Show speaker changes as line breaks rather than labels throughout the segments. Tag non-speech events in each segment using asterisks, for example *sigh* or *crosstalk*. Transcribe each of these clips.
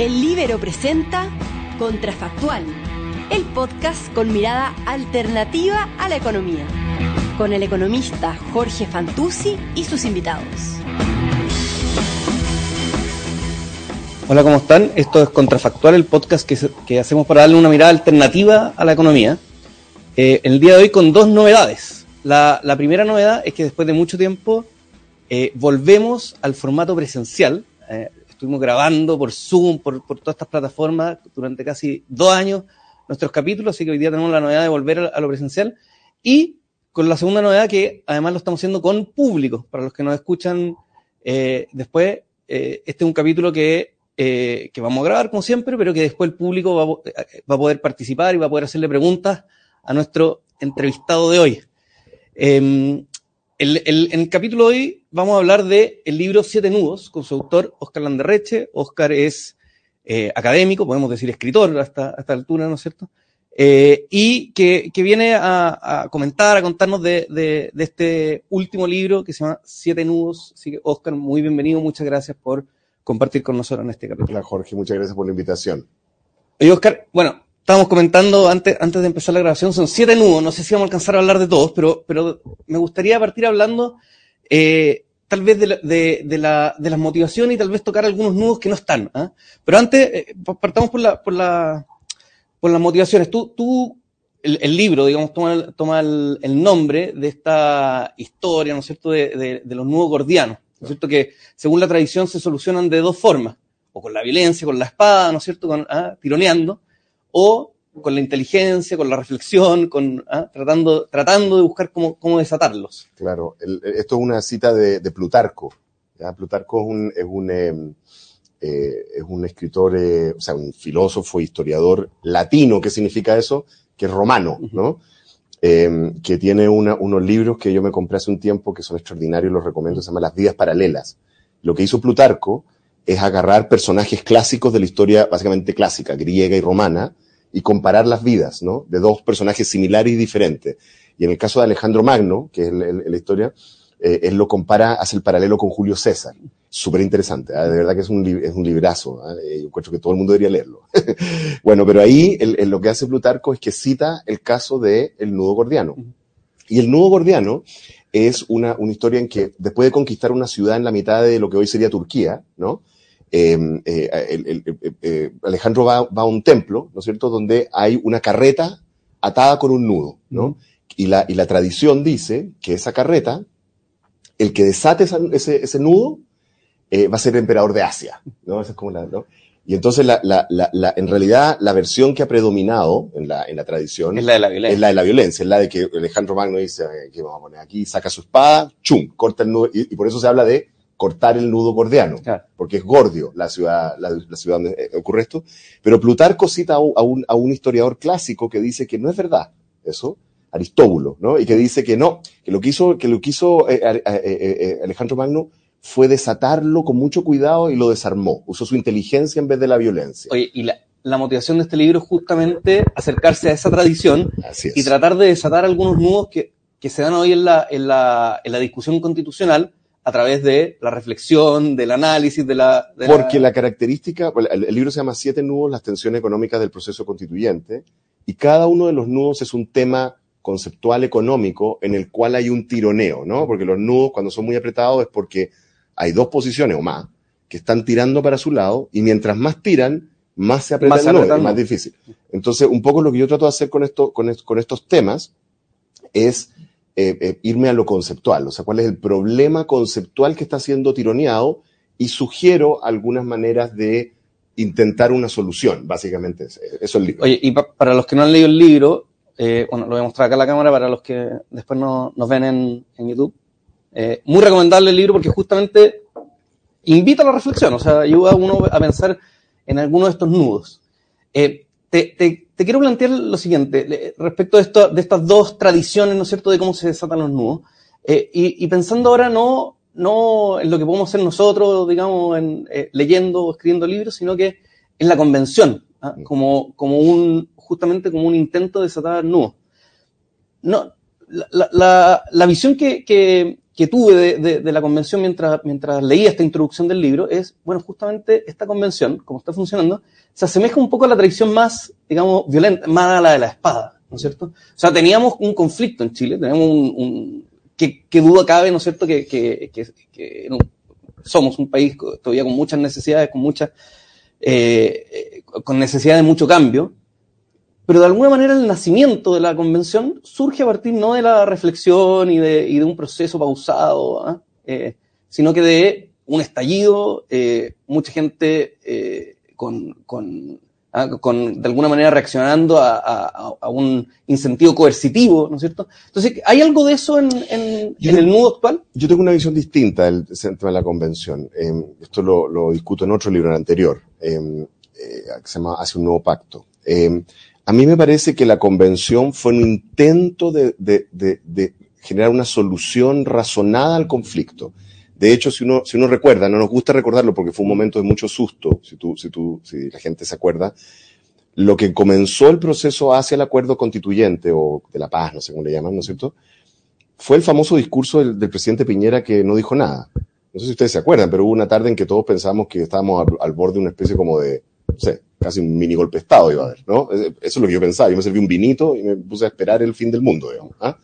El Libero presenta Contrafactual, el podcast con mirada alternativa a la economía, con el economista Jorge Fantuzzi y sus invitados.
Hola, ¿cómo están? Esto es Contrafactual, el podcast que, hacemos para darle una mirada alternativa a la economía. Eh, el día de hoy con dos novedades. La, primera novedad es que después de mucho tiempo eh, volvemos al formato presencial. Eh, estuvimos grabando por Zoom, por, todas estas plataformas durante casi dos años nuestros capítulos, así que hoy día tenemos la novedad de volver a, lo presencial. Y con la segunda novedad que además lo estamos haciendo con público. Para los que nos escuchan eh, después, eh, este es un capítulo que, eh, que vamos a grabar como siempre, pero que después el público va, va, a poder participar y va a poder hacerle preguntas a nuestro entrevistado de hoy. El, en el capítulo de hoy vamos a hablar de el libro Siete Nudos con su autor Oscar Landerreche. Oscar es eh, académico, podemos decir escritor hasta esta altura, ¿no es cierto? Eh, y que, que viene a, a, comentar, a contarnos de, de, de, este último libro que se llama Siete Nudos. Así que Oscar, muy bienvenido, muchas gracias por compartir con nosotros en este capítulo.
Hola Jorge, muchas gracias por la invitación.
Oye Oscar, bueno, estábamos comentando antes, antes de empezar la grabación, son siete nudos, no sé si vamos a alcanzar a hablar de todos, pero, pero me gustaría partir hablando eh, tal vez de, de, de, la, de, las motivaciones y tal vez tocar algunos nudos que no están. ¿eh? Pero antes, eh, partamos por, la, por, la, por las motivaciones. Tú, tú el, el libro, digamos, toma, toma el, el, nombre de esta historia, ¿no es cierto?, de, de los nudos gordianos, ¿no es cierto?, que según la tradición se solucionan de dos formas, o con la violencia, con la espada, ¿no es cierto?, con, ¿ah? tironeando, o con la inteligencia, con la reflexión, con, ¿ah? tratando, tratando de buscar cómo, cómo desatarlos.
Claro, el, esto es una cita de, de Plutarco. ¿ya? Plutarco es un, es un, eh, eh, es un escritor, eh, o sea, un filósofo, historiador latino, ¿qué significa eso? Que es romano, ¿no? Eh, que tiene una, unos libros que yo me compré hace un tiempo que son extraordinarios, los recomiendo, se llama Las vidas paralelas. Lo que hizo Plutarco es agarrar personajes clásicos de la historia básicamente clásica, griega y romana, y comparar las vidas, ¿no? De dos personajes similares y diferentes. Y en el caso de Alejandro Magno, que es la historia, eh, él lo compara, hace el paralelo con Julio César. Súper interesante, ¿eh? de verdad que es un, es un librazo. ¿eh? Yo creo que todo el mundo debería leerlo. *laughs* bueno, pero ahí el, lo que hace Plutarco es que cita el caso de el nudo gordiano. Y el nudo gordiano es una, una historia en que después de conquistar una ciudad en la mitad de lo que hoy sería Turquía, ¿no? Em, eh, eh, eh, Alejandro va, va, a un templo, ¿no es cierto?, donde hay una carreta atada con un nudo, ¿no? Y, la, y la tradición dice que esa carreta, el que desate ese, ese nudo, va a ser el emperador de Asia, ¿no? Esa es como la, ¿no? Y entonces, la, la, la, en realidad, la versión que ha predominado en la, en la tradición
es la de la violencia.
Es la de la violencia, es la de que Alejandro Magno dice, ¿qué vamos a poner aquí? Saca su espada, chum, corta el nudo, y, y por eso se habla de cortar el nudo gordiano, claro. porque es Gordio la ciudad, la, la, ciudad donde eh, ocurre esto. Pero Plutarco cita a un, a un historiador clásico que dice que no es verdad eso, Aristóbulo, ¿no? Y que dice que no, que lo que hizo, que lo que hizo eh, eh, eh, Alejandro Magno fue desatarlo con mucho cuidado y lo desarmó. Usó su inteligencia en vez de la violencia.
Oye, y la, la motivación de este libro es justamente acercarse a esa tradición y tratar de desatar algunos nudos que, que se dan hoy en la, en la, en la discusión constitucional a través de la reflexión, del análisis, de la... De
Porque la... la, característica, el, el, libro se llama Siete nudos, las tensiones económicas del proceso constituyente, y cada uno de los nudos es un tema conceptual económico en el cual hay un tironeo, ¿no? Porque los nudos cuando son muy apretados es porque hay dos posiciones o más que están tirando para su lado, y mientras más tiran, más se aprieta más más difícil. Entonces, un poco lo que yo trato de hacer con, esto, con, con estos temas es eh, eh, irme a lo conceptual, o sea, cuál es el problema conceptual que está siendo tironeado y sugiero algunas maneras de intentar una solución, básicamente. Eso es el libro.
Oye, y pa para los que no han leído el libro, eh, bueno, lo voy a mostrar acá a la cámara para los que después no, nos ven en, YouTube. Eh, muy recomendable el libro porque justamente invita a la reflexión, o sea, ayuda a uno a pensar en alguno de estos nudos. Eh, te, te, te, quiero plantear lo siguiente, respecto de, esto, de estas dos tradiciones, ¿no es cierto?, de cómo se desatan los nudos. Eh, y, y, pensando ahora no, no en lo que podemos hacer nosotros, digamos, en, eh, leyendo o escribiendo libros, sino que en la convención, ¿ah? como, como un, justamente como un intento de desatar nudos. No, la, la, la visión que, que, que tuve de, la convención mientras, mientras leía esta introducción del libro es, bueno, justamente esta convención, como está funcionando, se asemeja un poco a la tradición más, digamos, violenta, más a la de la espada, ¿no es cierto? O sea, teníamos un conflicto en Chile, teníamos un, un que, que, duda cabe, ¿no es cierto?, que, que, somos un país todavía con muchas necesidades, con muchas, eh, con necesidad de mucho cambio, pero de alguna manera el nacimiento de la convención surge a partir no de la reflexión y de, y de un proceso pausado, ¿eh? Eh, sino que de un estallido, eh, mucha gente eh, con, con, ¿ah? con, de alguna manera reaccionando a, a, a, un incentivo coercitivo, ¿no es cierto? Entonces, ¿hay algo de eso en, en, en el nudo actual?
Yo tengo una visión distinta del centro de la convención. Eh, esto lo, lo, discuto en otro libro anterior, que se llama Hace un nuevo pacto. A mí me parece que la convención fue un intento de, de, de, de, generar una solución razonada al conflicto. De hecho, si uno, si uno recuerda, no nos gusta recordarlo porque fue un momento de mucho susto, si tú, si tú, si la gente se acuerda, lo que comenzó el proceso hacia el acuerdo constituyente o de la paz, no sé cómo le llaman, ¿no es cierto? Fue el famoso discurso del, presidente Piñera que no dijo nada. No sé si ustedes se acuerdan, pero hubo una tarde en que todos pensábamos que estábamos al, al borde de una especie como de, no sé, casi un mini golpe de Estado iba a haber, ¿no? Eso es lo que yo pensaba. Yo me serví un vinito y me puse a esperar el fin del mundo, digamos. ¿ah?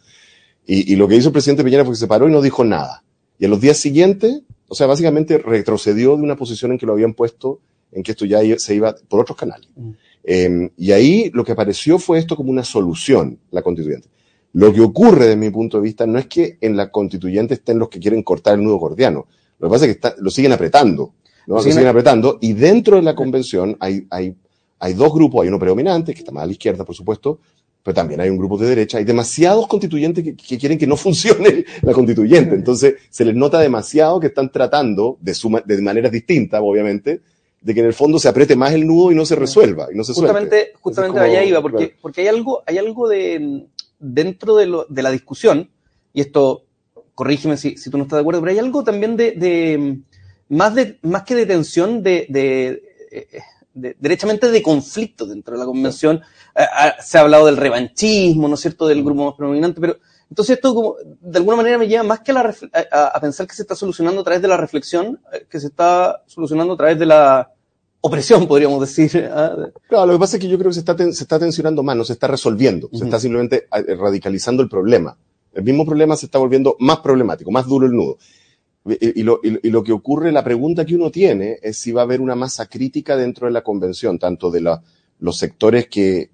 Y, y, lo que hizo el presidente Piñera fue que se paró y no dijo nada. Y a los días siguientes, o sea, básicamente retrocedió de una posición en que lo habían puesto, en que esto ya se iba por otros canales. Mm. Eh, y ahí lo que apareció fue esto como una solución, la constituyente. Lo que ocurre desde mi punto de vista no es que en la constituyente estén los que quieren cortar el nudo gordiano. Lo que pasa es que está, lo siguen apretando. ¿No? Se siguen apretando y dentro de la convención hay, hay, hay dos grupos, hay uno predominante, que está más a la izquierda, por supuesto, pero también hay un grupo de derecha, hay demasiados constituyentes que, que quieren que no *laughs* funcione la constituyente, entonces se les nota demasiado que están tratando, de, suma, de maneras distintas, obviamente, de que en el fondo se apriete más el nudo y no se resuelva, y no se
Justamente,
suelte.
justamente como, allá iba, porque, claro. porque hay algo, hay algo de, dentro de, lo, de la discusión, y esto, corrígeme si, si tú no estás de acuerdo, pero hay algo también de, de más, de, más que de tensión, de, de, de, derechamente de conflicto dentro de la convención. Sí. se ha hablado del revanchismo, ¿no es cierto?, del grupo más predominante, pero entonces esto como, de alguna manera me lleva más que a, la, a, a, pensar que se está solucionando a través de la reflexión, eh, que se está solucionando a través de la opresión, podríamos decir.
¿ah? Claro, lo que pasa es que yo creo que se está, se está tensionando más, no se está resolviendo, uh -huh. se está simplemente eh, radicalizando el problema. El mismo problema se está volviendo más problemático, más duro el nudo. Y lo, y, lo, que ocurre, la pregunta que uno tiene es si va a haber una masa crítica dentro de la convención, tanto de la, los sectores que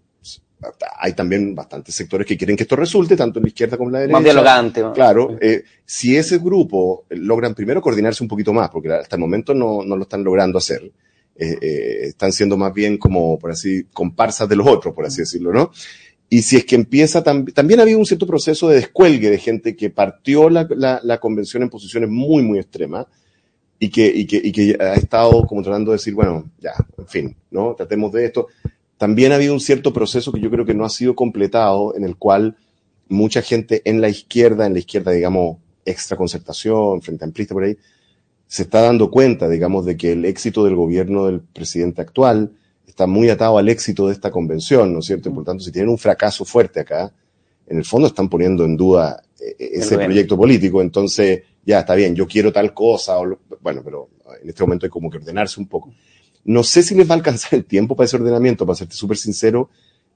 hay también bastantes sectores que quieren que esto resulte, tanto en la izquierda como en la derecha.
Más dialogante. ¿no?
Claro, eh, si ese grupo logran primero coordinarse un poquito más, porque hasta el momento no, no lo están logrando hacer, eh, eh, están siendo más bien como, por así, comparsas de los otros, por así decirlo, ¿no? Y si es que empieza, tam también ha habido un cierto proceso de descuelgue de gente que partió la, la, la convención en posiciones muy, muy extremas y que, y, que, y que ha estado como tratando de decir, bueno, ya, en fin, ¿no? Tratemos de esto. También ha habido un cierto proceso que yo creo que no ha sido completado, en el cual mucha gente en la izquierda, en la izquierda, digamos, extra concertación, frente amplista por ahí, se está dando cuenta, digamos, de que el éxito del gobierno del presidente actual está muy atado al éxito de esta convención, ¿no es cierto? Y por tanto, si tienen un fracaso fuerte acá, en el fondo están poniendo en duda ese proyecto político, entonces ya está bien, yo quiero tal cosa, o lo, bueno, pero en este momento hay como que ordenarse un poco. No sé si les va a alcanzar el tiempo para ese ordenamiento, para serte súper sincero,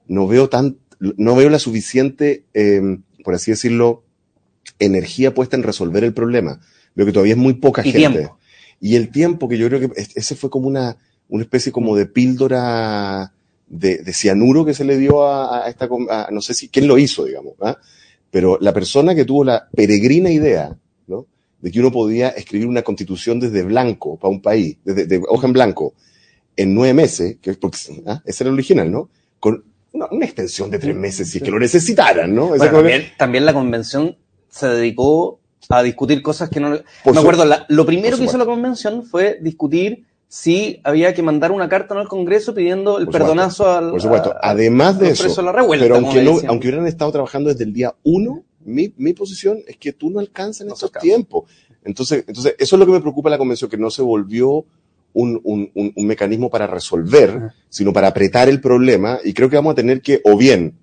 no veo tan, no veo la suficiente, eh, por así decirlo, energía puesta en resolver el problema. Veo que todavía es muy poca
y
gente.
Tiempo.
Y el tiempo que yo creo que ese fue como una, una especie como de píldora de, de cianuro que se le dio a, a esta, a, no sé si, quién lo hizo, digamos, ¿ah? pero la persona que tuvo la peregrina idea, ¿no? De que uno podía escribir una constitución desde blanco para un país, desde de hoja en blanco, en nueve meses, que es porque, ¿ah? ese era el original, ¿no? Con una, una, extensión de tres meses, si es que lo necesitaran, ¿no?
Bueno, también, también la convención se dedicó a discutir cosas que no... Por me acuerdo, la, lo primero que hizo la convención fue discutir si había que mandar una carta ¿no? al Congreso pidiendo el
por
perdonazo
supuesto,
al.
Por supuesto. Además de eso.
La revuelta,
pero aunque, no, aunque hubieran estado trabajando desde el día uno, mi, mi posición es que tú no alcanzas en no estos tiempos. Entonces, entonces, eso es lo que me preocupa la convención, que no se volvió un, un, un, un mecanismo para resolver, uh -huh. sino para apretar el problema. Y creo que vamos a tener que, o bien,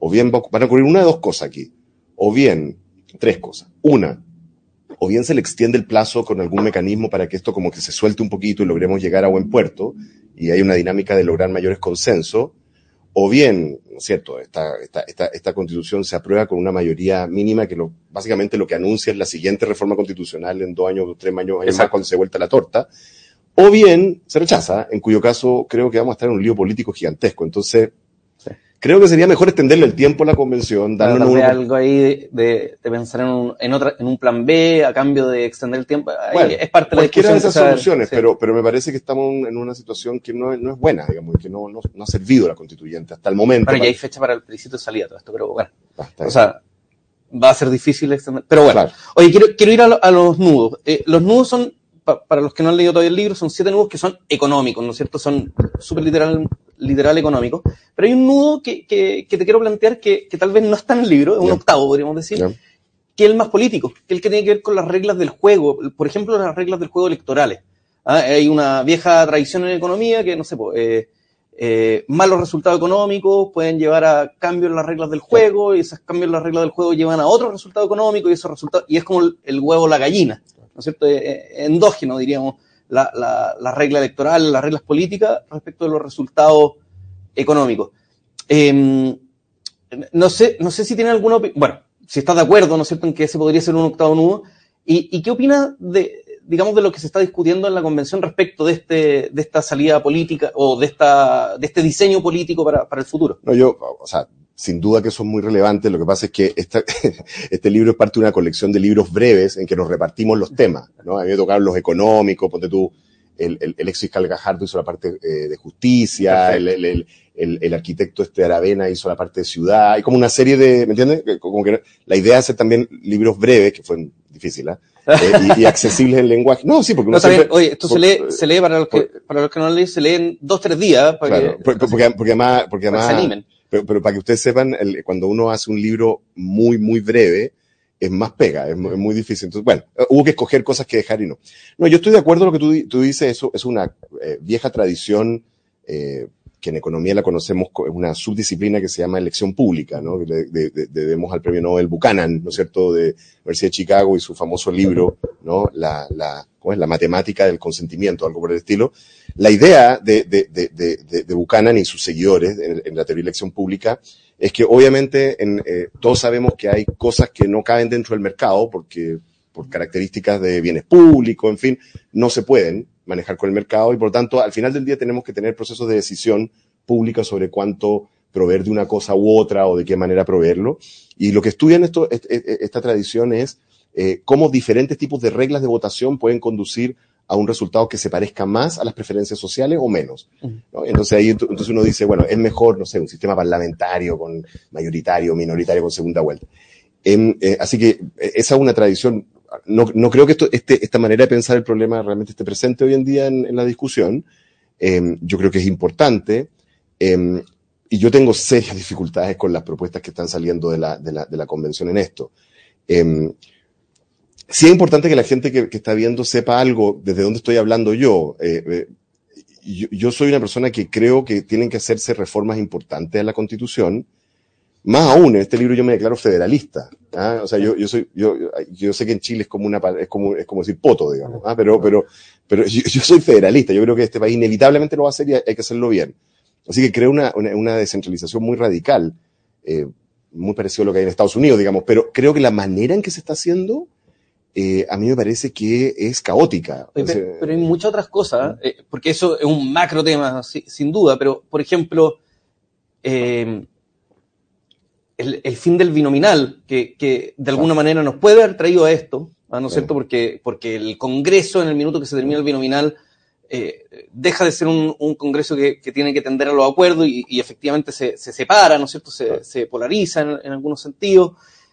o bien van a ocurrir una de dos cosas aquí. O bien, tres cosas. Una, o bien se le extiende el plazo con algún mecanismo para que esto como que se suelte un poquito y logremos llegar a buen puerto, y hay una dinámica de lograr mayores consensos, o bien, ¿no es cierto?, esta, esta, esta, esta constitución se aprueba con una mayoría mínima que lo, básicamente lo que anuncia es la siguiente reforma constitucional en dos años, tres años, años más cuando se vuelta la torta, o bien se rechaza, en cuyo caso creo que vamos a estar en un lío político gigantesco. Entonces, creo que sería mejor extenderle el tiempo a la convención, darle
Darle
un-
algo ahí de, de- de pensar en un, en, otra, en un plan B a cambio de extender el tiempo. Ahí
Bueno,
es parte de la
cualquiera de esas soluciones,
sí.
pero, pero me parece que estamos en una situación que no, es- no es buena, digamos, y que no, no, no ha servido a la constituyente hasta el momento.
Bueno, ya
para-
hay fecha para el plebiscito de salida, todo esto, pero bueno.
Ah,
O sea, va a ser difícil extender. Pero bueno,
Claro.
oye, quiero, quiero ir a, lo- a los nudos. Eh, los nudos son, pa- para los que no han leído todavía el libro, son siete nudos que son económicos, ¿no es cierto? Son súper literal, literal económicos. Pero hay un nudo que, que, que te quiero plantear que, que tal vez no está en el libro, es un octavo, podríamos decir, que es el más político, que es el que tiene que ver con las reglas del juego, por ejemplo, las reglas del juego electorales. Ah, Hay una vieja tradición en economía que, no sé, pues, eh, eh, malos resultados económicos pueden llevar a cambios en las reglas del juego, y esos cambios en las reglas del juego llevan a otros resultados económicos, y esos resultados, y es como el, el huevo o la gallina, ¿no es cierto? Eh, endógeno, diríamos, la, la, la regla electoral, las reglas políticas respecto de los resultados económicos. Eh, no sé, no sé si tiene alguna opinión, bueno, si estás de acuerdo, ¿no es cierto?, en que ese podría ser un octavo nudo, y, y qué opinas de, digamos, de lo que se está discutiendo en la convención respecto de este, de esta salida política o de esta, de este diseño político para, para el futuro.
No, yo, o sea, sin duda que es muy relevante. Lo que pasa es que esta, *laughs* este libro es parte de una colección de libros breves en que nos repartimos los temas, ¿no? A mí me tocaron los económicos, ponte tú, el, el, el ex fiscal Gajardo hizo la parte eh, de justicia, el, el, el, arquitecto este Aravena hizo la parte de ciudad, hay como una serie de, ¿me entiendes? Como que la idea es hacer también libros breves, que fue difícil, ¿ah? Eh, y, y accesibles en lenguaje. No, sí, porque
No,
uno siempre-
Oye, esto se lee, se lee para los que, para los que no leen, se lee en dos, tres días para
Claro,
que,
por- por- porque, porque además, porque
que se
además
animen.
Pero, pero para que ustedes sepan, el- cuando uno hace un libro muy, muy breve, es más pega, es, mu- es muy difícil. Entonces, bueno, eh, hubo que escoger cosas que dejar y no. No, yo estoy de acuerdo con lo que tú, tú dices, eso es una eh, vieja tradición eh, que en economía la conocemos, co- es una subdisciplina que se llama elección pública, ¿no? Debemos al premio Nobel Buchanan, ¿no es cierto?, de Universidad de Chicago y su famoso libro, ¿no? La, la, ¿cómo es? La matemática del consentimiento, algo por el estilo. La idea de, de, de, de, Buchanan y sus seguidores en, en la teoría de elección pública es que obviamente en, eh, todos sabemos que hay cosas que no caben dentro del mercado porque por características de bienes públicos, en fin, no se pueden manejar con el mercado y por lo tanto al final del día tenemos que tener procesos de decisión pública sobre cuánto proveer de una cosa u otra o de qué manera proveerlo. Y lo que estudian esto, est- est- esta tradición es eh, cómo diferentes tipos de reglas de votación pueden conducir a un resultado que se parezca más a las preferencias sociales o menos. ¿no? Entonces ahí ent- entonces uno dice, bueno, es mejor, no sé, un sistema parlamentario con mayoritario, minoritario con segunda vuelta. Em, eh, así que eh, esa es una tradición. No, no creo que este, esta manera de pensar el problema realmente esté presente hoy en día en, la discusión. Em, yo creo que es importante. Em, y yo tengo serias dificultades con las propuestas que están saliendo de la, convención en esto. Em, sí es importante que la gente que, está viendo sepa algo desde dónde estoy hablando. Eh, eh, yo. Yo soy una persona que creo que tienen que hacerse reformas importantes a la Constitución. Más aún, en este libro yo me declaro federalista. ¿ah? O sea, yo, yo soy, yo, yo sé que en Chile es como una, es como, es como decir poto, digamos. ¿ah? Pero, pero, pero yo, yo soy federalista. Yo creo que este país inevitablemente lo va a hacer y hay que hacerlo bien. Así que creo una, una, una descentralización muy radical, eh, muy parecido a lo que hay en Estados Unidos, digamos. Pero creo que la manera en que se está haciendo, eh, a mí me parece que es caótica.
Pero, pero hay muchas otras cosas, eh, porque eso es un macro tema, si- sin duda, pero, por ejemplo, eh, el, el fin del binominal, que, que de alguna manera nos puede haber traído a esto, ¿ah, ¿no es cierto? Porque, porque el Congreso, en el minuto que se termina el binominal, eh, deja de ser un, un Congreso que, que tiene que tender a los acuerdos y, y efectivamente se, se separa, ¿no es cierto? Se polariza en, en algunos sentidos.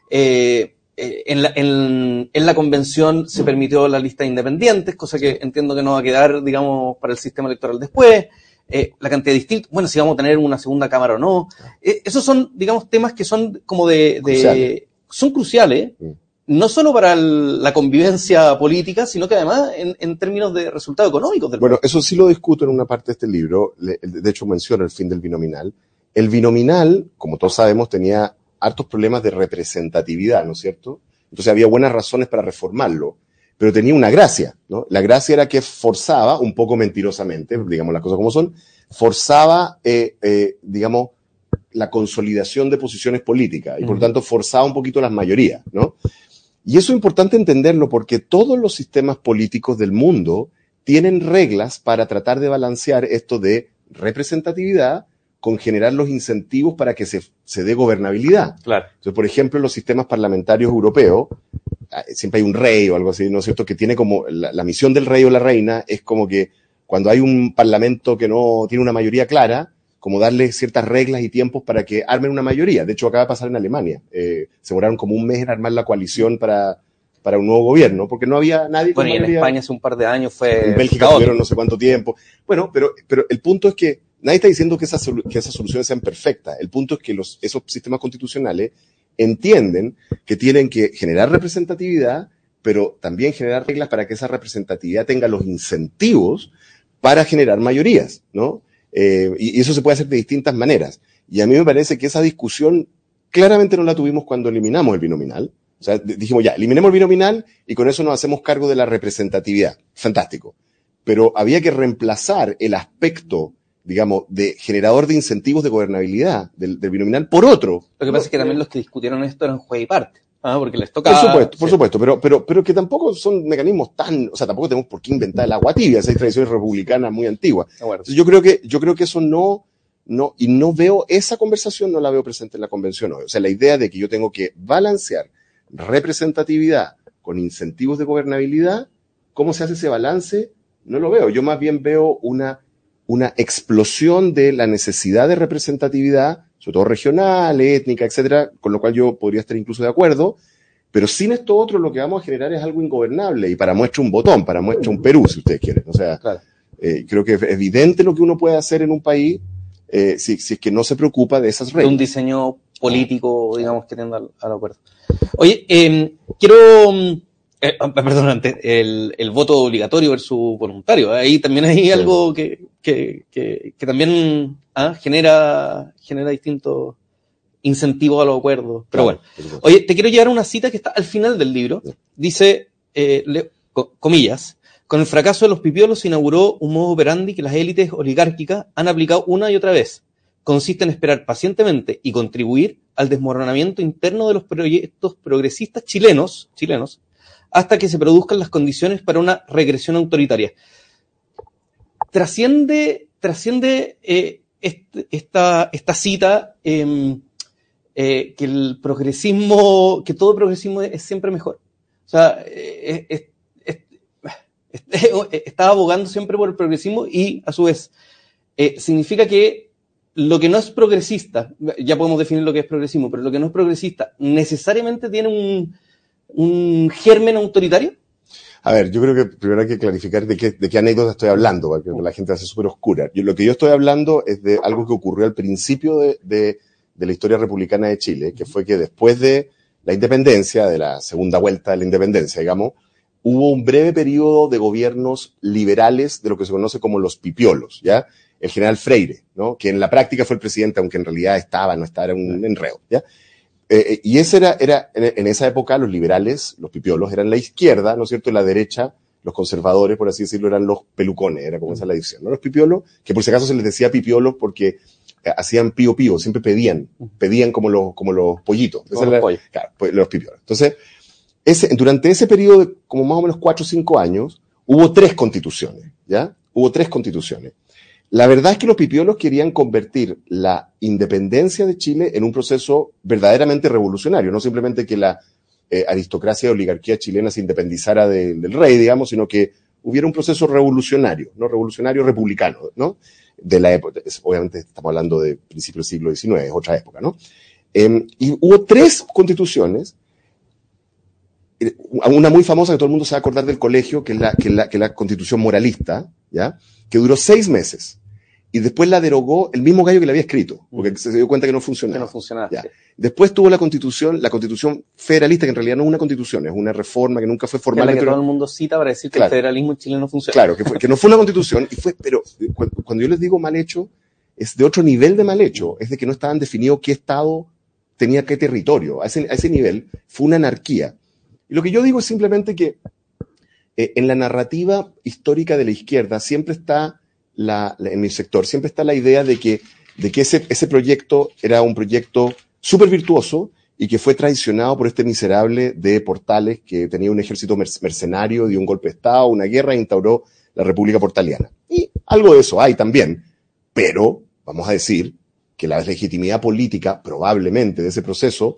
Eh, eh, en, la, en, en la convención se permitió la lista de independientes, cosa que entiendo que no va a quedar, digamos, para el sistema electoral después. Eh, la cantidad de distritos, bueno, si vamos a tener una segunda cámara o no. Eh, esos son, digamos, temas que son como de... de
Cruciales.
son cruciales,
Mm.
no solo para el- la convivencia política, sino que además en, en términos de resultados económicos del
Bueno, eso sí lo discuto en una parte de este libro. De hecho, menciono el fin del binominal. El binominal, como todos sabemos, tenía hartos problemas de representatividad, ¿no es cierto? entonces había buenas razones para reformarlo, pero tenía una gracia, ¿no? La gracia era que forzaba, un poco mentirosamente, digamos las cosas como son, forzaba, eh, eh, digamos, la consolidación de posiciones políticas y por lo tanto forzaba un poquito las mayorías, ¿no? Y eso es importante entenderlo porque todos los sistemas políticos del mundo tienen reglas para tratar de balancear esto de representatividad con generar los incentivos para que se, se dé gobernabilidad.
Claro.
Entonces, por ejemplo, en los sistemas parlamentarios europeos, ah, siempre hay un rey o algo así, ¿no es cierto? Que tiene como, la, la misión del rey o la reina es como que cuando hay un parlamento que no tiene una mayoría clara, como darle ciertas reglas y tiempos para que armen una mayoría. De hecho, acaba de pasar en Alemania. Eh, se demoraron como un mes en armar la coalición para, para un nuevo gobierno, porque no había nadie con
Bueno, y en
mayoría.
España hace un par de años fue.
En Bélgica tuvieron no sé cuánto tiempo. Bueno, pero, pero el punto es que nadie está diciendo que esas, soluciones sean perfectas. El punto es que los, esos sistemas constitucionales entienden que tienen que generar representatividad, pero también generar reglas para que esa representatividad tenga los incentivos para generar mayorías, ¿no? Eh, y, eso se puede hacer de distintas maneras. Y a mí me parece que esa discusión claramente no la tuvimos cuando eliminamos el binominal. O sea, dijimos ya, eliminemos el binominal y con eso nos hacemos cargo de la representatividad. Fantástico. Pero había que reemplazar el aspecto, digamos, de generador de incentivos de gobernabilidad del, del binominal por otro.
Lo que pasa es que también los que discutieron esto eran juez y parte. Ah, porque les
Por
tocaba.
supuesto, por
sí.
supuesto, pero, pero, pero que tampoco son mecanismos tan, o sea, tampoco tenemos por qué inventar el agua tibia, esas tradiciones republicanas muy antiguas. Entonces, yo creo que, yo creo que eso no, no, y no veo, esa conversación no la veo presente en la convención hoy. O sea, la idea de que yo tengo que balancear representatividad con incentivos de gobernabilidad, ¿cómo se hace ese balance? No lo veo. Yo más bien veo una, una explosión de la necesidad de representatividad, sobre todo regional, étnica, etcétera, con lo cual yo podría estar incluso de acuerdo. Pero sin esto otro, lo que vamos a generar es algo ingobernable y para muestra un botón, para muestra un Perú, si ustedes quieren. O sea,
Claro.
eh, creo que es evidente lo que uno puede hacer en un país eh, si, si es que no se preocupa de esas
de un
reglas.
diseño político, digamos, que tienda al, al acuerdo. Oye, eh, quiero, mm, eh, ah, perdón, antes, el, el voto obligatorio versus voluntario. Ahí también hay
Sí.
algo que, que, que, que también ah, genera, genera distintos incentivos a los acuerdos. Pero bueno. Oye, te quiero llevar a una cita que está al final del libro. Dice, eh, le- co- comillas, con el fracaso de los pipiolos se inauguró un modo operandi que las élites oligárquicas han aplicado una y otra vez. Consiste en esperar pacientemente y contribuir al desmoronamiento interno de los proyectos progresistas chilenos, chilenos hasta que se produzcan las condiciones para una regresión autoritaria. Trasciende, eh, esta, cita em, eh, que el progresismo, que todo progresismo es, siempre mejor. O sea, eh, es- es- es- es- está abogando siempre por el progresismo y a su vez significa que lo que no es progresista, ya podemos definir lo que es progresismo, pero lo que no es progresista necesariamente tiene un, un germen autoritario.
A ver, yo creo que primero hay que clarificar de qué, de qué anécdota estoy hablando, porque la gente hace súper oscura. Yo, lo que yo estoy hablando es de algo que ocurrió al principio de, de- de la historia republicana de Chile, que fue que después de la independencia, de la segunda vuelta de la independencia, digamos, hubo un breve periodo de gobiernos liberales de lo que se conoce como los pipiolos, ¿ya? El general Freire, ¿no? Que en la práctica fue el presidente, aunque en realidad estaba, no estaba, era un enredo, ¿ya? Eh, eh, y ese era, era en, esa época los liberales, los pipiolos, eran la izquierda, ¿no es cierto? Y la derecha, los conservadores, por así decirlo, eran los pelucones, era como esa la división, ¿no? Los pipiolos, que por si acaso se les decía pipiolos porque eh, hacían pío pío, siempre pedían, pedían como los, como los pollitos.
Como los pollos.
Claro, pues, los pipiolos. Entonces, ese, durante ese periodo de como más o menos cuatro o cinco años, hubo tres constituciones, ¿ya? Hubo tres constituciones. La verdad es que los pipiolos querían convertir la independencia de Chile en un proceso verdaderamente revolucionario, no simplemente que la eh, aristocracia y oligarquía chilena se independizara de- del rey, digamos, sino que hubiera un proceso revolucionario, no revolucionario republicano, ¿no? De la época, obviamente estamos hablando de principios del siglo XIX, es otra época, ¿no? Em, y hubo tres constituciones una muy famosa que todo el mundo se va a acordar del colegio, que es la, que la, que la constitución moralista, ¿ya? Que duró seis meses. Y después la derogó el mismo gallo que la había escrito, porque se dio cuenta que no
Que
funcionaba.
no funcionaba.
Ya. Después tuvo la constitución, la constitución federalista, que en realidad no es una constitución, es una reforma que nunca fue
Que es la que
formalmente.
todo el mundo cita para decir que
Claro.
el federalismo en Chile no funciona.
Claro, que, fue- que no fue una *laughs* constitución, y fue, pero eh, cu- cuando yo les digo mal hecho, es de otro nivel de mal hecho, es de que no estaban definidos qué Estado tenía qué territorio. A ese, a ese nivel fue una anarquía. Y lo que yo digo es simplemente que eh, en la narrativa histórica de la izquierda siempre está, la, en mi sector, siempre está la idea de que, de que ese, ese proyecto era un proyecto súper virtuoso y que fue traicionado por este miserable de Portales que tenía un ejército merc- mercenario, dio un golpe de Estado, una guerra e instauró la República Portaliana. Y algo de eso hay también, pero vamos a decir que la legitimidad política, probablemente, de ese proceso,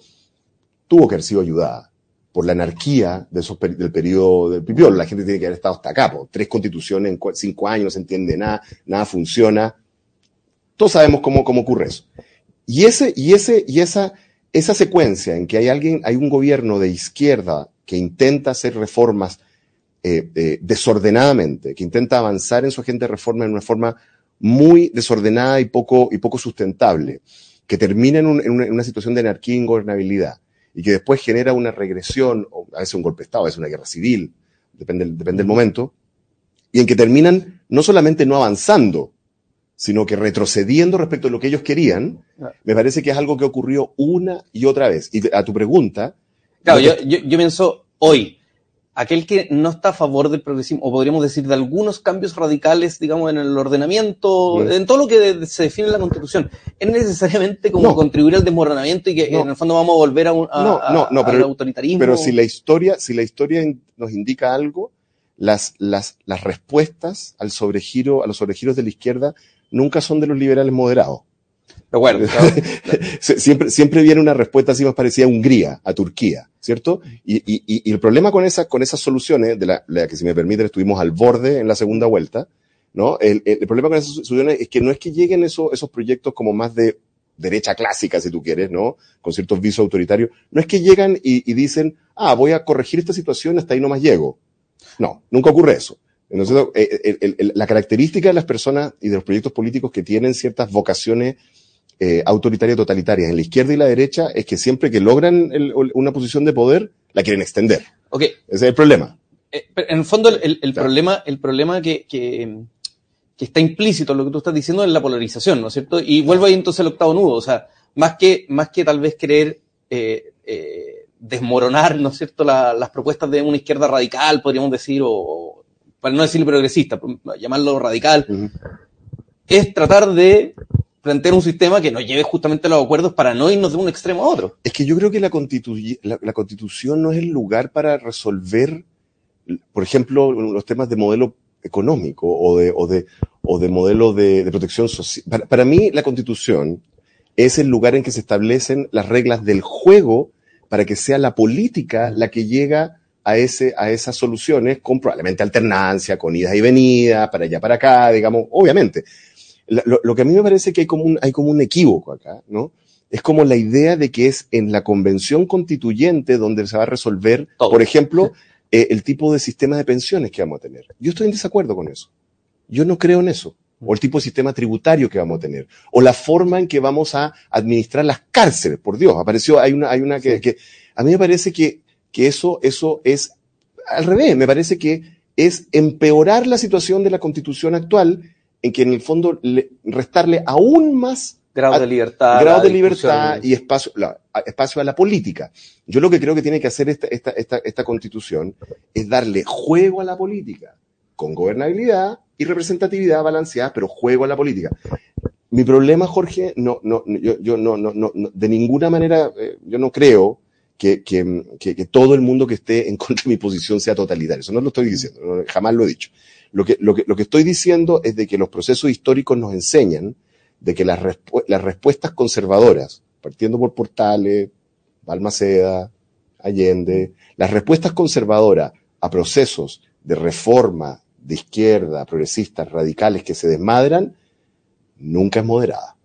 tuvo que haber sido ayudada por la anarquía del periodo del Pipiolo. La gente tiene que haber estado hasta acá, tres constituciones en cinco años, no se entiende nada, nada funciona. Todos sabemos cómo, cómo ocurre eso. Y ese, y ese, y esa, esa secuencia en que hay alguien, hay un gobierno de izquierda que intenta hacer reformas eh, eh, desordenadamente, que intenta avanzar en su agenda de reforma en una forma muy desordenada y poco, y poco sustentable, que termina en una, en una situación de anarquía e ingobernabilidad y que después genera una regresión, o a veces un golpe de Estado, a veces una guerra civil, depende, del- depende del momento, y en que terminan no solamente no avanzando, sino que retrocediendo respecto a lo que ellos querían, me parece que es algo que ocurrió una y otra vez. Y a tu pregunta,
Claro, yo, yo, yo pienso hoy, aquel que no está a favor del progresismo, o podríamos decir de algunos cambios radicales, digamos, en el ordenamiento, en todo lo que se define en la Constitución, ¿es necesariamente como
No.
contribuir al desmoronamiento y que
No.
en el fondo vamos a volver a un, a-
No, no, no,
a-
pero-
autoritarismo?
Pero si la historia, si la historia nos indica algo, las, las, las respuestas al sobregiro, a los sobregiros de la izquierda nunca son de los liberales moderados.
Pero bueno, *laughs* claro,
Siempre, siempre viene una respuesta así más parecida a Hungría, a Turquía, ¿cierto? Y, y, y- el problema con, esa, con esas soluciones, de la, la que si me permiten estuvimos al borde en la segunda vuelta, ¿no? El, el- el problema con esas soluciones es que no es que lleguen esos, esos proyectos como más de derecha clásica, si tú quieres, ¿no? Con ciertos visos autoritarios. No es que llegan y, y dicen, ah, voy a corregir esta situación, hasta ahí no más llego. No, nunca ocurre eso. Entonces, eh, el- el- el- la característica de las personas y de los proyectos políticos que tienen ciertas vocaciones eh, autoritarias totalitarias en la izquierda y la derecha es que siempre que logran el- una posición de poder, la quieren extender. Ese es el problema.
Eh, en el fondo, el, el- el
Claro.
problema, el problema que, que, que está implícito en lo que tú estás diciendo es la polarización, ¿no es cierto? Y vuelvo ahí entonces al octavo nudo, o sea, más que, más que tal vez querer eh, eh, desmoronar, ¿no es cierto?, la- las propuestas de una izquierda radical, podríamos decir, o, para no decir progresista, llamarlo radical, es tratar de plantear un sistema que nos lleve justamente a los acuerdos para no irnos de un extremo a otro.
Es que yo creo que la, constitu- la, constitución no es el lugar para resolver, por ejemplo, los temas de modelo económico o de, o de, o de modelo de, protección social. Para, para mí, la constitución es el lugar en que se establecen las reglas del juego para que sea la política la que llega a, ese, a esas soluciones con probablemente alternancia, con idas y venidas, para allá, para acá, digamos, obviamente. Lo, lo que a mí me parece que hay como un, hay como un equívoco acá, ¿no? Es como la idea de que es en la convención constituyente donde se va a resolver,
Todo.
por ejemplo, eh, el tipo de sistema de pensiones que vamos a tener. Yo estoy en desacuerdo con eso. Yo no creo en eso. O el tipo de sistema tributario que vamos a tener. O la forma en que vamos a administrar las cárceles. Por Dios, apareció, hay una, hay una que,
Sí.
que a mí me parece que, que eso, eso es al revés. Me parece que es empeorar la situación de la constitución actual en que en el fondo le- restarle aún más
Grado
A-
de libertad.
grado de libertad y espacio, la- espacio a la política. Yo lo que creo que tiene que hacer esta, esta, esta, esta constitución es darle juego a la política, con gobernabilidad y representatividad balanceada, pero juego a la política. Mi problema, Jorge, no, no, yo, yo no, no, no, de ninguna manera, eh, yo no creo que, que, que, que todo el mundo que esté en contra de mi posición sea totalitario. Eso no lo estoy diciendo, jamás lo he dicho. Lo que, lo, que, lo que estoy diciendo es de que los procesos históricos nos enseñan de que las, las respuestas conservadoras, partiendo por Portales, Balmaceda, Allende, las respuestas conservadoras a procesos de reforma de izquierda, progresistas, radicales que se desmadran, nunca es moderada.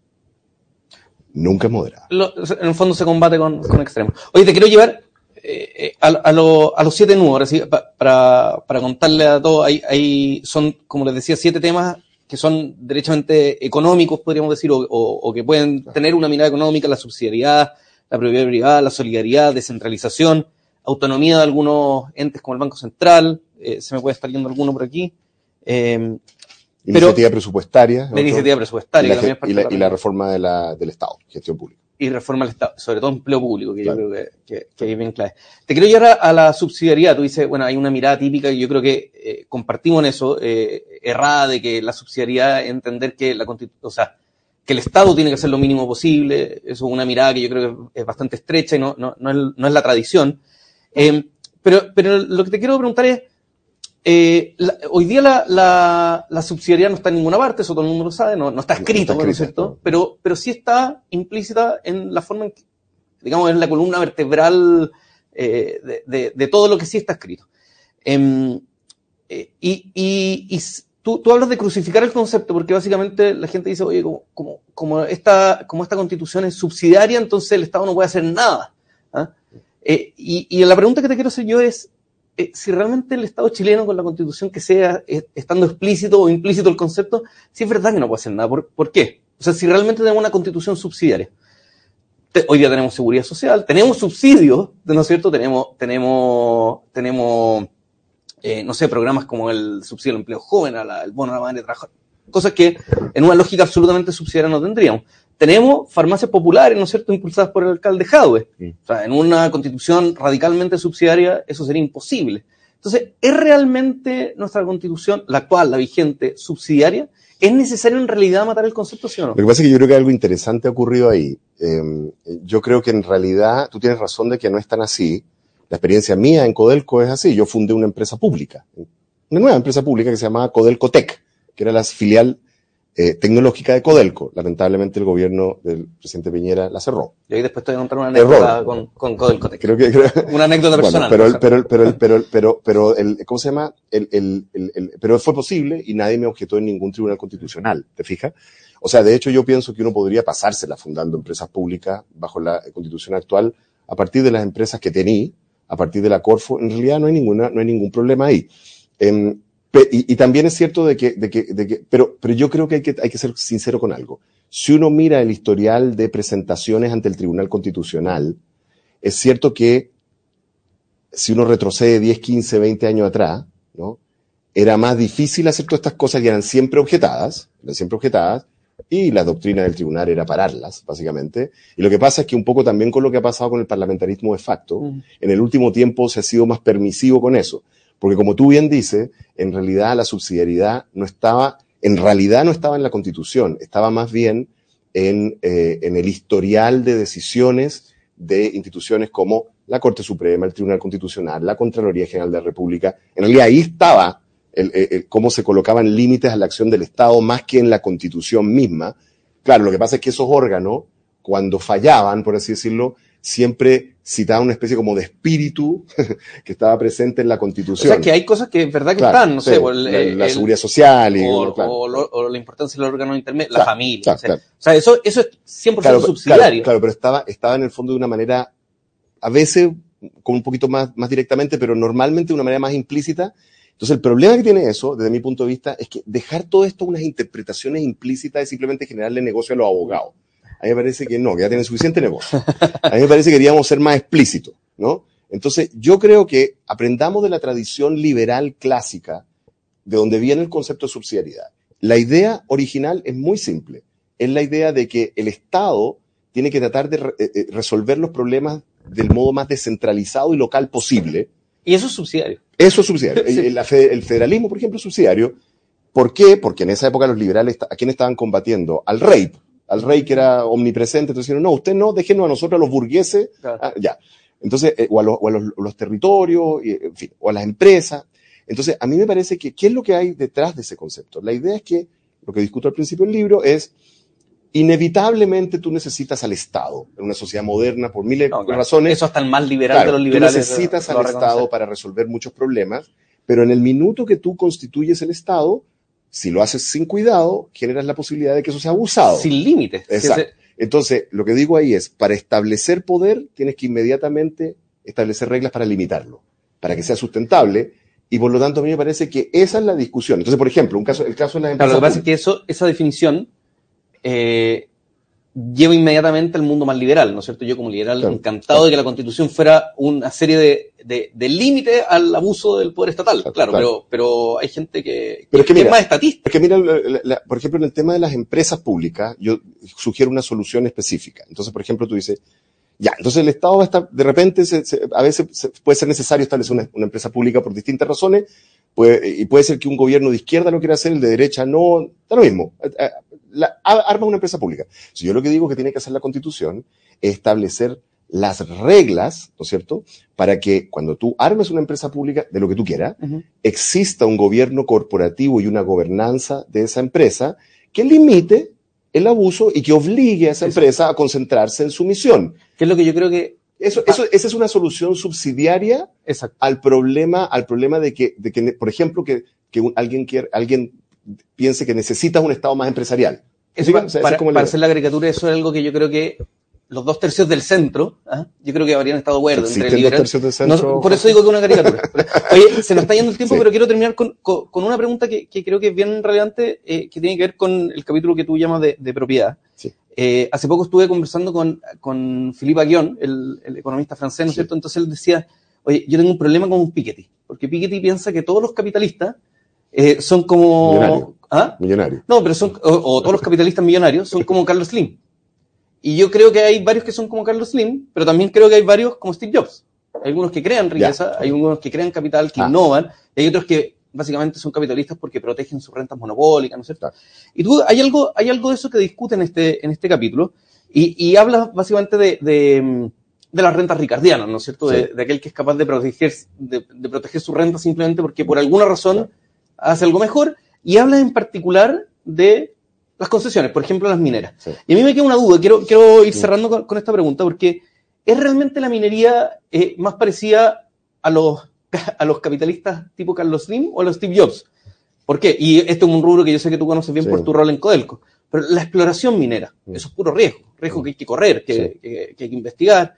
Nunca es moderada.
En el fondo se combate con, con extremos. Oye, te quiero llevar eh, eh, a, a lo- a los siete nudos, sí, pa- para, para contarle a todos, hay, hay, son, como les decía, siete temas que son derechamente económicos, podríamos decir, o, o- o que pueden tener una mirada económica, la subsidiariedad, la propiedad privada, la solidaridad, descentralización, autonomía de algunos entes como el Banco Central, eh, se me puede estar yendo alguno por aquí, eh, Pero-
Iniciativa presupuestaria.
la iniciativa
y
presupuestaria,
la,
que también es parte
y la-
de la
y la reforma de la, del Estado, gestión pública.
Y reforma del Estado, sobre todo empleo público, que yo creo que, que, que, es bien clave. Te quiero llevar a, a, la subsidiariedad. Tú dices, bueno, hay una mirada típica y yo creo que eh, compartimos en eso, eh, errada de que la subsidiariedad es entender que la o sea, que el Estado tiene que hacer lo mínimo posible. Eso es una mirada que yo creo que es bastante estrecha y no, no, no, es, no es la tradición. Eh, pero, pero lo que te quiero preguntar es, eh, la, hoy día la, la, la, subsidiariedad no está en ninguna parte, eso todo el mundo lo sabe, no, no está escrito, no está escrito, ¿no es cierto? Pero, pero sí está implícita en la forma en que, digamos, en la columna vertebral eh, de, de, de, todo lo que sí está escrito. Eh, y, y, y tú, tú, hablas de crucificar el concepto, porque básicamente la gente dice, oye, como, como, como, esta, como esta constitución es subsidiaria, entonces el Estado no puede hacer nada. ¿ah? Eh, y, y la pregunta que te quiero hacer yo es, eh, si realmente el Estado chileno con la constitución que sea, eh, estando explícito o implícito el concepto, si es verdad que no puede hacer nada. ¿Por, ¿por qué? O sea, si realmente tenemos una constitución subsidiaria. Hoy día tenemos seguridad social, tenemos subsidios, ¿no es cierto? Tenemos, tenemos, tenemos, eh, no sé, programas como el subsidio al empleo joven, la, el bono a la madre de trabajo, cosas que en una lógica absolutamente subsidiaria no tendríamos tenemos farmacias populares, ¿no es cierto?, impulsadas por el alcalde Jadwe. O sea, en una constitución radicalmente subsidiaria eso sería imposible. Entonces, ¿es realmente nuestra constitución, la actual, la vigente, subsidiaria? ¿Es necesario en realidad matar el concepto, sí o no?
Lo que pasa es que yo creo que algo interesante ha ocurrido ahí. Eh, yo creo que en realidad tú tienes razón de que no es tan así. La experiencia mía en Codelco es así. Yo fundé una empresa pública, una nueva empresa pública que se llamaba Codelco Tech, que era la filial eh, tecnológica de Codelco. Lamentablemente el gobierno del presidente Piñera la cerró.
Y ahí después te voy a contar una anécdota con, con, Codelco.
Creo que, creo, *laughs*
una anécdota personal.
Bueno, pero, el, pero, el, pero, el, pero, pero, pero, el, ¿cómo se llama? El, el, el, el, pero fue posible y nadie me objetó en ningún tribunal constitucional, ¿te fijas? O sea, de hecho yo pienso que uno podría pasársela fundando empresas públicas bajo la constitución actual a partir de las empresas que tenía, a partir de la Corfo. En realidad no hay ninguna, no hay ningún problema ahí. Eh, y, y, también es cierto de que, de que, de que pero, pero yo creo que hay, que hay que ser sincero con algo. Si uno mira el historial de presentaciones ante el Tribunal Constitucional, es cierto que si uno retrocede 10, 15, 20 años atrás, ¿no? Era más difícil hacer todas estas cosas y eran siempre objetadas, eran siempre objetadas, y la doctrina del tribunal era pararlas, básicamente. Y lo que pasa es que un poco también con lo que ha pasado con el parlamentarismo de facto, mm. en el último tiempo se ha sido más permisivo con eso. Porque como tú bien dices, en realidad la subsidiariedad no estaba, en realidad no estaba en la Constitución, estaba más bien en, eh, en el historial de decisiones de instituciones como la Corte Suprema, el Tribunal Constitucional, la Contraloría General de la República. En realidad ahí estaba el, cómo se colocaban límites a la acción del Estado más que en la Constitución misma. Claro, lo que pasa es que esos órganos, cuando fallaban, por así decirlo, siempre citaba una especie como de espíritu *laughs* que estaba presente en la Constitución.
O sea, que hay cosas que es verdad que claro, están, no
sí,
sé,
el, la, la, seguridad social y,
o,
claro.
o, lo, o, la importancia del órgano intermedio, la familia. o, sea, o, sea, eso, eso es 100%
claro,
subsidiario.
Claro, pero estaba, estaba en el fondo de una manera, a veces con un poquito más, más directamente, pero normalmente de una manera más implícita. Entonces, el problema que tiene eso, desde mi punto de vista, es que dejar todo esto unas interpretaciones implícitas es simplemente generarle negocio a los abogados. A mí me parece que no, que ya tienen suficiente negocio. A mí me parece que queríamos ser más explícitos, ¿no? Entonces, yo creo que aprendamos de la tradición liberal clásica, de donde viene el concepto de subsidiariedad. La idea original es muy simple. Es la idea de que el Estado tiene que tratar de re eh, resolver los problemas del modo más descentralizado y local posible.
Y eso es subsidiario.
Eso es subsidiario. *laughs* sí. el, el, federalismo, por ejemplo, es subsidiario. ¿Por qué? Porque en esa época los liberales, ¿a quién estaban combatiendo? Al rey, al rey que era omnipresente, entonces dijeron, no, usted no, déjenos a nosotros, a los burgueses, claro. ah, ya. Entonces, eh, o, a, los, o a los, los, territorios, y, en fin, o a las empresas. Entonces, a mí me parece que, ¿qué es lo que hay detrás de ese concepto? La idea es que, lo que discuto al principio del libro es, inevitablemente tú necesitas al Estado en una sociedad moderna por miles no,
claro.
razones.
Eso hasta el más liberal claro, de los liberales.
Tú necesitas al Estado para resolver muchos problemas, pero en el minuto que tú constituyes el Estado, si lo haces sin cuidado, generas la posibilidad de que eso sea abusado.
Sin límites.
Exacto. Entonces, lo que digo ahí es, para establecer poder, tienes que inmediatamente establecer reglas para limitarlo, para que sea sustentable, y por lo tanto a mí me parece que esa es la discusión. Entonces, por ejemplo, un caso, el caso de las
empresas... Claro, lo que pasa es que eso, esa definición, eh, lleva inmediatamente al mundo más liberal, ¿no es cierto? Yo como liberal
Claro,
encantado
claro.
de que la constitución fuera una serie de, de, de límites al abuso del poder estatal,
Claro,
claro, pero, pero hay gente que,
Pero es que
que es
mira,
más estatista.
Mira, la- la- la- por ejemplo, en el tema de las empresas públicas, yo sugiero una solución específica. Entonces, por ejemplo, tú dices, ya, entonces el Estado va a estar, de repente, se- se- a veces se- puede ser necesario establecer una, una empresa pública por distintas razones, puede- y puede ser que un gobierno de izquierda lo quiera hacer, el de derecha no, da lo mismo. Eh, eh, la- arma una empresa pública. Si yo lo que digo que tiene que hacer la Constitución es establecer las reglas, ¿no es cierto?, para que cuando tú armes una empresa pública de lo que tú quieras, exista un gobierno corporativo y una gobernanza de esa empresa que limite el abuso y que obligue a esa empresa a concentrarse en su misión.
Que es lo que yo creo que,
Eso, eso, esa es una solución subsidiaria
exacto.
al problema, al problema de que, de que por ejemplo, que, que un- alguien, quiere, alguien piense que necesita un Estado más empresarial.
Eso,
o sea,
para,
es como
para hacer la caricatura, eso es algo que yo creo que los dos tercios del centro, ¿ah? yo creo que habrían estado de acuerdo entre el
dos tercios del
No,
centro.
por eso digo que una caricatura. Oye, se nos está yendo el tiempo,
Sí.
pero quiero terminar con, con- con una pregunta que, que creo que es bien relevante, eh, que tiene que ver con el capítulo que tú llamas de, de propiedad. Eh, hace poco estuve conversando con, con Philippe Aguillon, el, el economista francés, ¿no es
Sí.
cierto? Entonces él decía, oye, yo tengo un problema con Piketty, porque Piketty piensa que todos los capitalistas eh, son como...
Millonario.
¿Ah?
Millonario.
No, pero son, o, o todos los capitalistas millonarios son como Carlos Slim. Y yo creo que hay varios que son como Carlos Slim, pero también creo que hay varios como Steve Jobs. Hay algunos que crean riqueza, hay algunos que crean capital, que
Ah.
innovan, y hay otros que básicamente son capitalistas porque protegen sus rentas monopólicas, ¿no es cierto? Y tú, hay algo, hay algo de eso que discute en este, en este capítulo, y, y hablas básicamente de, de, de las rentas ricardianas, ¿no es cierto? De,
Sí.
de aquel que es capaz de proteger, de, de proteger su renta simplemente porque por alguna razón hace algo mejor, y hablas en particular de las concesiones, por ejemplo, las mineras.
Sí.
Y a mí me queda una duda, quiero, quiero ir cerrando con, con esta pregunta, porque ¿es realmente la minería eh, más parecida a los, *laughs* a los capitalistas tipo Carlos Slim o a los Steve Jobs? ¿Por qué? Y esto es un rubro que yo sé que tú conoces bien
Sí.
por tu rol en Codelco. Pero la exploración minera,
Mm.
eso es puro riesgo, riesgo que hay que correr, que,
Sí.
que- que hay que investigar.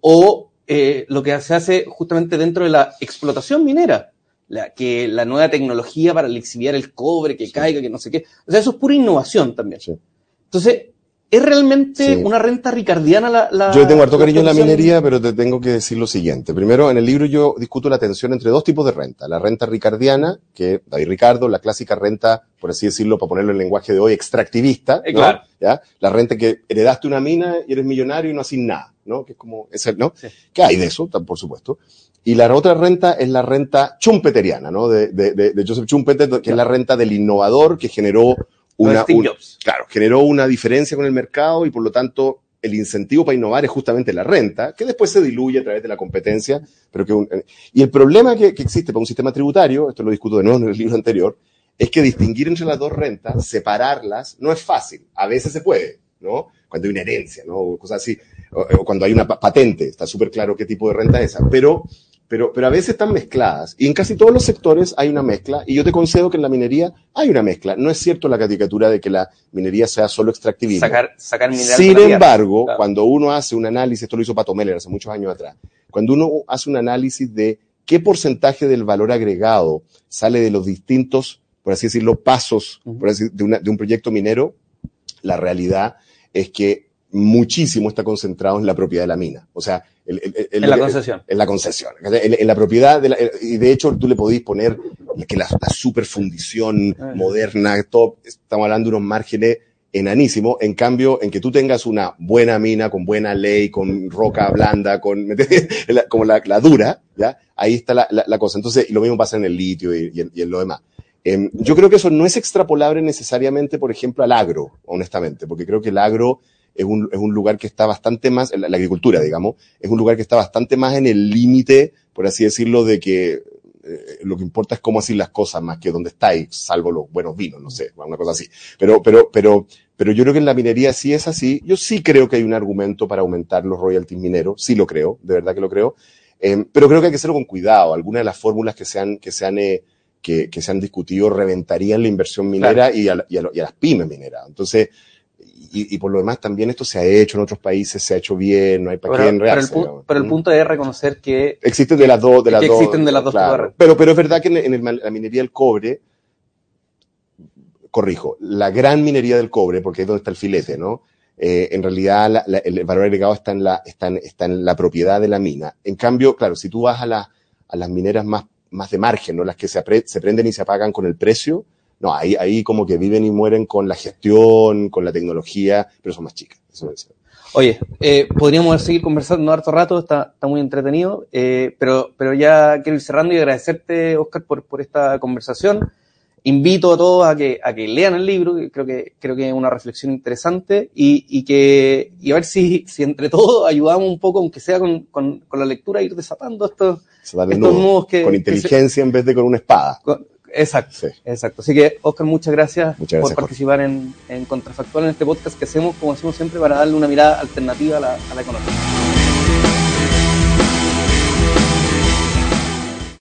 O eh, lo que se hace justamente dentro de la explotación minera, la, que la nueva tecnología para lixiviar el cobre, que caiga, que no sé qué. O sea, eso es pura innovación también.
Sí.
Entonces, ¿es realmente
Sí.
una renta ricardiana la, la
Yo tengo harto
la
cariño en la minería, pero te tengo que decir lo siguiente. Primero, en el libro yo discuto la tensión entre dos tipos de renta. La renta ricardiana, que David Ricardo, la clásica renta, por así decirlo, para ponerlo en lenguaje de hoy, extractivista.
Eh,
¿no?
claro.
¿Ya? La renta que heredaste una mina y eres millonario y no haces nada, ¿no? Que es como, es el, ¿no?
Sí.
Que hay de eso, por supuesto. Y la otra renta es la renta chumpeteriana, ¿no? De, de, de, de Joseph Schumpeter, que es la renta del innovador que generó una,
Steve
un-
Jobs.
claro, generó una diferencia con el mercado y por lo tanto el incentivo para innovar es justamente la renta, que después se diluye a través de la competencia, pero que un- eh, y el problema que, que existe para un sistema tributario, esto lo discuto de nuevo en el libro anterior, es que distinguir entre las dos rentas, separarlas, no es fácil. A veces se puede, ¿no? Cuando hay una herencia, ¿no? O cosas así, o, o cuando hay una pa- patente, está súper claro qué tipo de renta es esa, pero pero, pero a veces están mezcladas. Y en casi todos los sectores hay una mezcla. Y yo te concedo que en la minería hay una mezcla. No es cierto la caricatura de que la minería sea solo extractivismo.
Sacar, sacar
Sin embargo,
Claro.
cuando uno hace un análisis, esto lo hizo Pato Meller hace muchos años atrás, cuando uno hace un análisis de qué porcentaje del valor agregado sale de los distintos, por así decirlo, pasos por así, de, una- de un proyecto minero, la realidad es que muchísimo está concentrado en la propiedad de la mina. O sea, el- el- el-
En la concesión.
en la concesión. En, en la propiedad, de la- y de hecho tú le podéis poner que la, la superfundición
Ah.
moderna, top, estamos hablando de unos márgenes enanísimos, en cambio, en que tú tengas una buena mina, con buena ley, con roca blanda, con, *laughs* como la, la dura, ¿ya? Ahí está la, cosa. Entonces, y lo mismo pasa en el litio y, y en, y en lo demás. Em, yo creo que eso no es extrapolable necesariamente, por ejemplo, al agro, honestamente, porque creo que el agro es un, es un lugar que está bastante más, la, la agricultura, digamos, es un lugar que está bastante más en el límite, por así decirlo, de que eh, lo que importa es cómo hacer las cosas más que dónde estáis, salvo los buenos vinos, no sé, una cosa así. Pero, pero, pero, pero yo creo que en la minería sí es así. Yo sí creo que hay un argumento para aumentar los royalties mineros, sí lo creo, de verdad que lo creo. Eh, pero creo que hay que hacerlo con cuidado. Algunas de las fórmulas que se han, que se han, eh, que, que se han discutido reventarían la inversión minera y, a, y, a, y a las pymes mineras. Entonces, y, y por lo demás también esto se ha hecho en otros países, se ha hecho bien, no hay para
Pero,
qué
pero el,
enredarse.
pu-
digamos.
pero el
Mm.
punto es reconocer que
Existen de las dos, de las
Que
dos.
existen de las dos
claro. Pero, pero es verdad que en, en el- la minería del cobre, corrijo, la gran minería del cobre, porque es donde está el filete, ¿no? eh, en realidad la- la- el valor agregado está en, la, está, en, está en la propiedad de la mina. En cambio, claro, si tú vas a, la- a las mineras más, más de margen, ¿no? las que se, apre- se prenden y se apagan con el precio, no, ahí, ahí como que viven y mueren con la gestión, con la tecnología, pero son más chicas. Eso es.
Oye, eh, podríamos seguir conversando harto rato, está, está muy entretenido, eh, pero, pero ya quiero ir cerrando y agradecerte, Oscar, por, por esta conversación. Invito a todos a que, a que lean el libro, que creo que, creo que es una reflexión interesante y, y que, y a ver si, si entre todos ayudamos un poco, aunque sea con, con, con la lectura, a ir desatando estos, estos
nudo,
nudos que,
con
que se-
inteligencia en vez de con una espada.
con- exacto.
Sí.
Exacto. Así que, Oscar, muchas gracias,
Muchas gracias,
por
Jorge.
participar en, en Contrafactual en este podcast que hacemos, como hacemos siempre, para darle una mirada alternativa a la, a la economía.